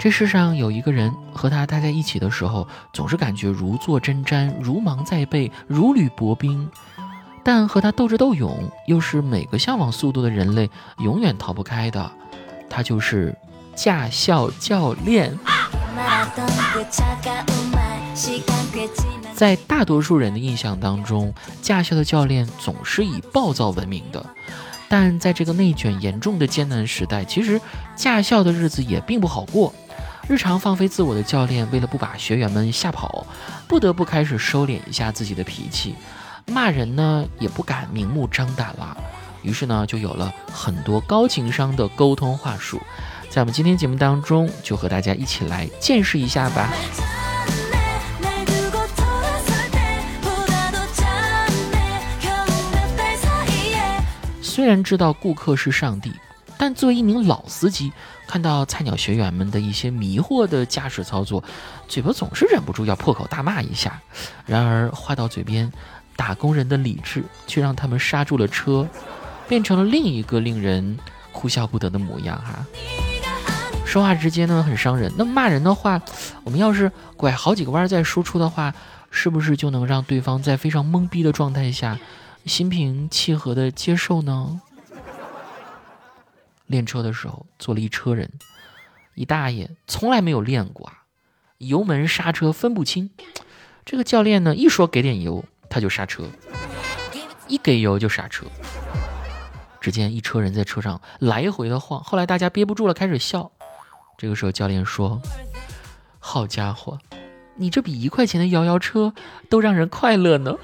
这世上有一个人和他待在一起的时候，总是感觉如坐针毡，如芒在背，如履薄冰；但和他斗智斗勇，又是每个向往速度的人类永远逃不开的。他就是驾校教练。在大多数人的印象当中，驾校的教练总是以暴躁闻名的。但在这个内卷严重的艰难时代，其实驾校的日子也并不好过。日常放飞自我的教练，为了不把学员们吓跑，不得不开始收敛一下自己的脾气，骂人呢也不敢明目张胆了。于是呢，就有了很多高情商的沟通话术。在我们今天节目当中，就和大家一起来见识一下吧。虽然知道顾客是上帝。但作为一名老司机，看到菜鸟学员们的一些迷惑的驾驶操作，嘴巴总是忍不住要破口大骂一下。然而话到嘴边，打工人的理智却让他们刹住了车，变成了另一个令人哭笑不得的模样。哈，说话直接呢很伤人。那骂人的话，我们要是拐好几个弯再输出的话，是不是就能让对方在非常懵逼的状态下，心平气和的接受呢？练车的时候，坐了一车人，一大爷从来没有练过啊，油门刹车分不清。这个教练呢，一说给点油，他就刹车；一给油就刹车。只见一车人在车上来回的晃，后来大家憋不住了，开始笑。这个时候，教练说：“好家伙，你这比一块钱的摇摇车都让人快乐呢。”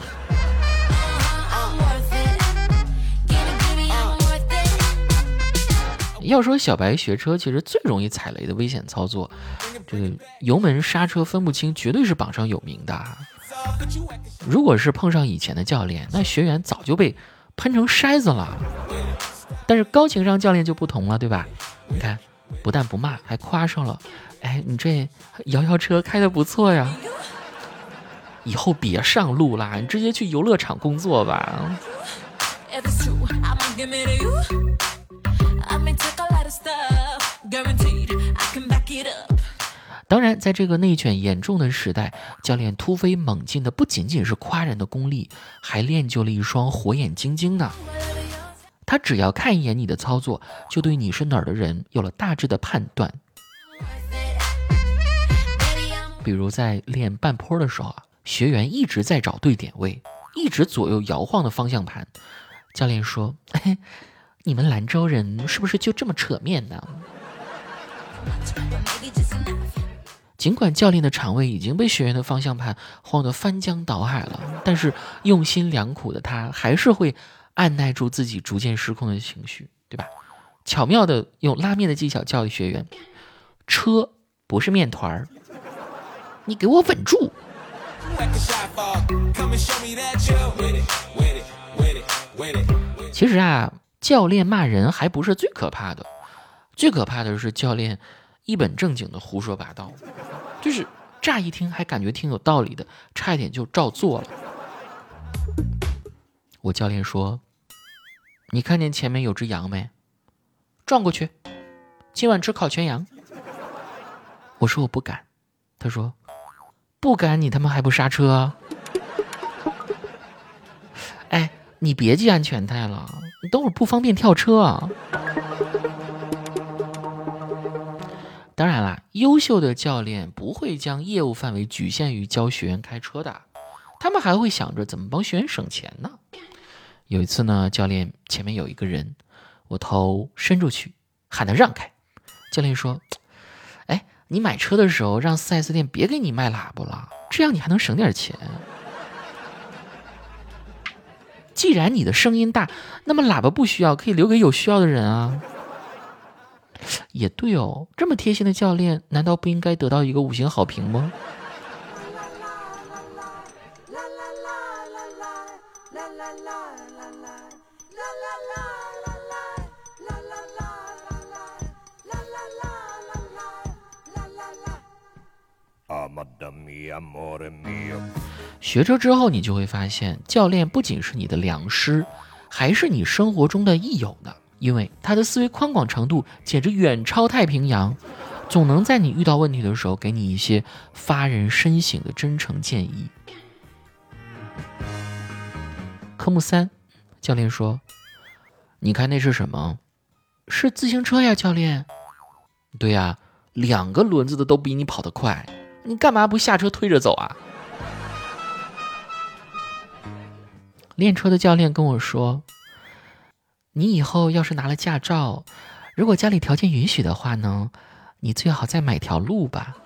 要说小白学车，其实最容易踩雷的危险操作，这个油门刹车分不清，绝对是榜上有名的。如果是碰上以前的教练，那学员早就被喷成筛子了。但是高情商教练就不同了，对吧？你看，不但不骂，还夸上了。哎，你这摇摇车开的不错呀，以后别上路啦，你直接去游乐场工作吧。当然，在这个内卷严重的时代，教练突飞猛进的不仅仅是夸人的功力，还练就了一双火眼金睛呢。他只要看一眼你的操作，就对你是哪儿的人有了大致的判断。比如在练半坡的时候啊，学员一直在找对点位，一直左右摇晃的方向盘，教练说。你们兰州人是不是就这么扯面呢？尽管教练的肠胃已经被学员的方向盘晃得翻江倒海了，但是用心良苦的他还是会按耐住自己逐渐失控的情绪，对吧？巧妙的用拉面的技巧教育学员：车不是面团儿，你给我稳住。其实啊。教练骂人还不是最可怕的，最可怕的是教练一本正经的胡说八道，就是乍一听还感觉挺有道理的，差一点就照做了。我教练说：“你看见前面有只羊没？撞过去，今晚吃烤全羊。”我说我不敢，他说：“不敢，你他妈还不刹车？” 哎，你别系安全带了。你等会儿不方便跳车啊！当然啦，优秀的教练不会将业务范围局限于教学员开车的，他们还会想着怎么帮学员省钱呢。有一次呢，教练前面有一个人，我头伸出去喊他让开，教练说：“哎，你买车的时候让 4S 店别给你卖喇叭了，这样你还能省点钱。”既然你的声音大，那么喇叭不需要，可以留给有需要的人啊。也对哦，这么贴心的教练，难道不应该得到一个五星好评吗？学车之后，你就会发现，教练不仅是你的良师，还是你生活中的益友呢。因为他的思维宽广程度简直远超太平洋，总能在你遇到问题的时候给你一些发人深省的真诚建议。科目三，教练说：“你看那是什么？是自行车呀，教练。对呀，两个轮子的都比你跑得快，你干嘛不下车推着走啊？”练车的教练跟我说：“你以后要是拿了驾照，如果家里条件允许的话呢，你最好再买条路吧。”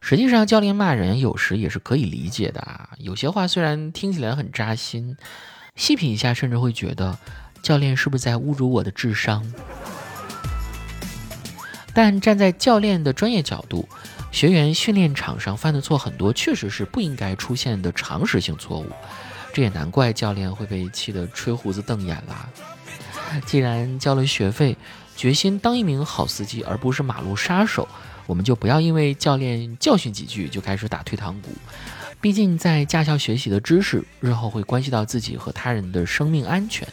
实际上，教练骂人有时也是可以理解的啊。有些话虽然听起来很扎心，细品一下，甚至会觉得教练是不是在侮辱我的智商？但站在教练的专业角度，学员训练场上犯的错很多，确实是不应该出现的常识性错误。这也难怪教练会被气得吹胡子瞪眼啦。既然交了学费，决心当一名好司机，而不是马路杀手，我们就不要因为教练教训几句就开始打退堂鼓。毕竟在驾校学习的知识，日后会关系到自己和他人的生命安全。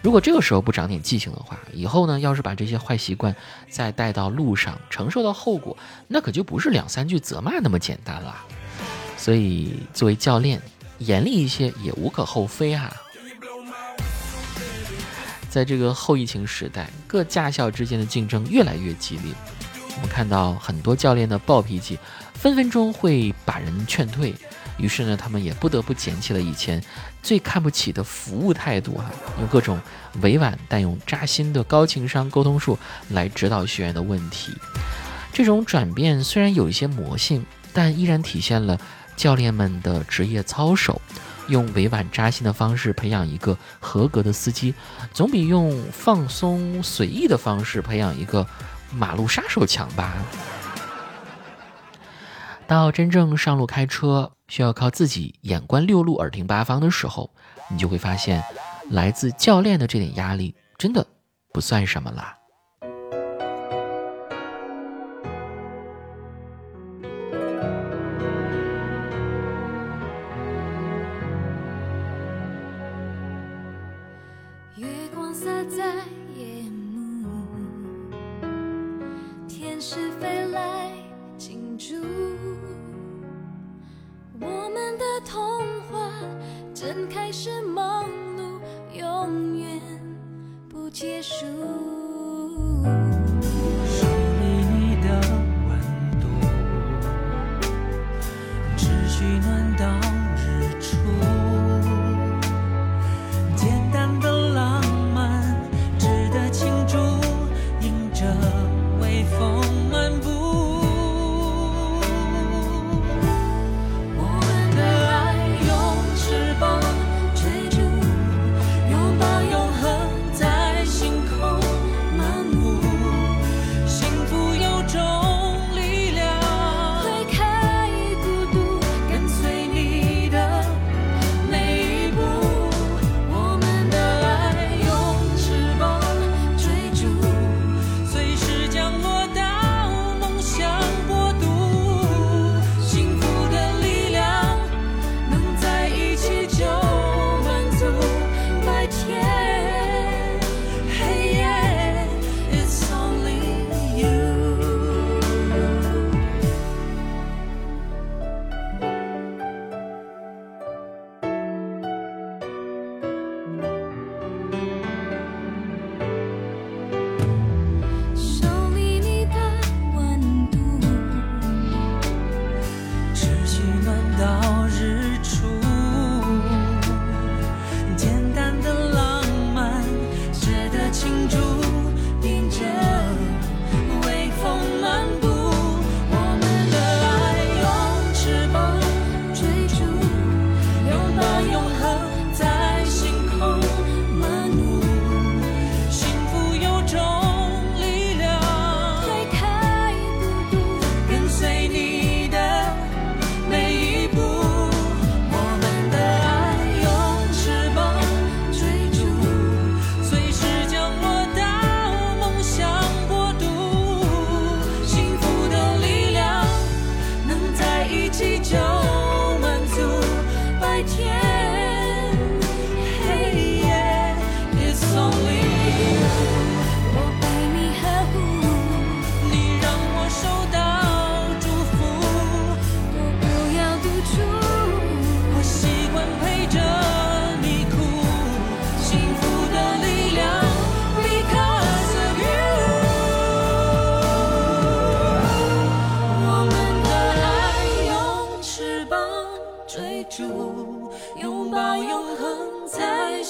如果这个时候不长点记性的话，以后呢，要是把这些坏习惯再带到路上，承受的后果，那可就不是两三句责骂那么简单了。所以，作为教练，严厉一些也无可厚非哈。在这个后疫情时代，各驾校之间的竞争越来越激烈，我们看到很多教练的暴脾气，分分钟会把人劝退。于是呢，他们也不得不捡起了以前最看不起的服务态度，哈，用各种委婉但用扎心的高情商沟通术来指导学员的问题。这种转变虽然有一些魔性，但依然体现了教练们的职业操守。用委婉扎心的方式培养一个合格的司机，总比用放松随意的方式培养一个马路杀手强吧。到真正上路开车，需要靠自己眼观六路、耳听八方的时候，你就会发现，来自教练的这点压力真的不算什么啦。月光洒在是忙碌，永远不结束。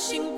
在